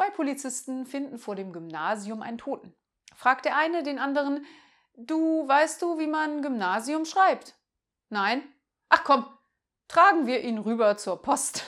Zwei Polizisten finden vor dem Gymnasium einen Toten. Fragt der eine den anderen, du weißt du, wie man Gymnasium schreibt? Nein? Ach komm, tragen wir ihn rüber zur Post.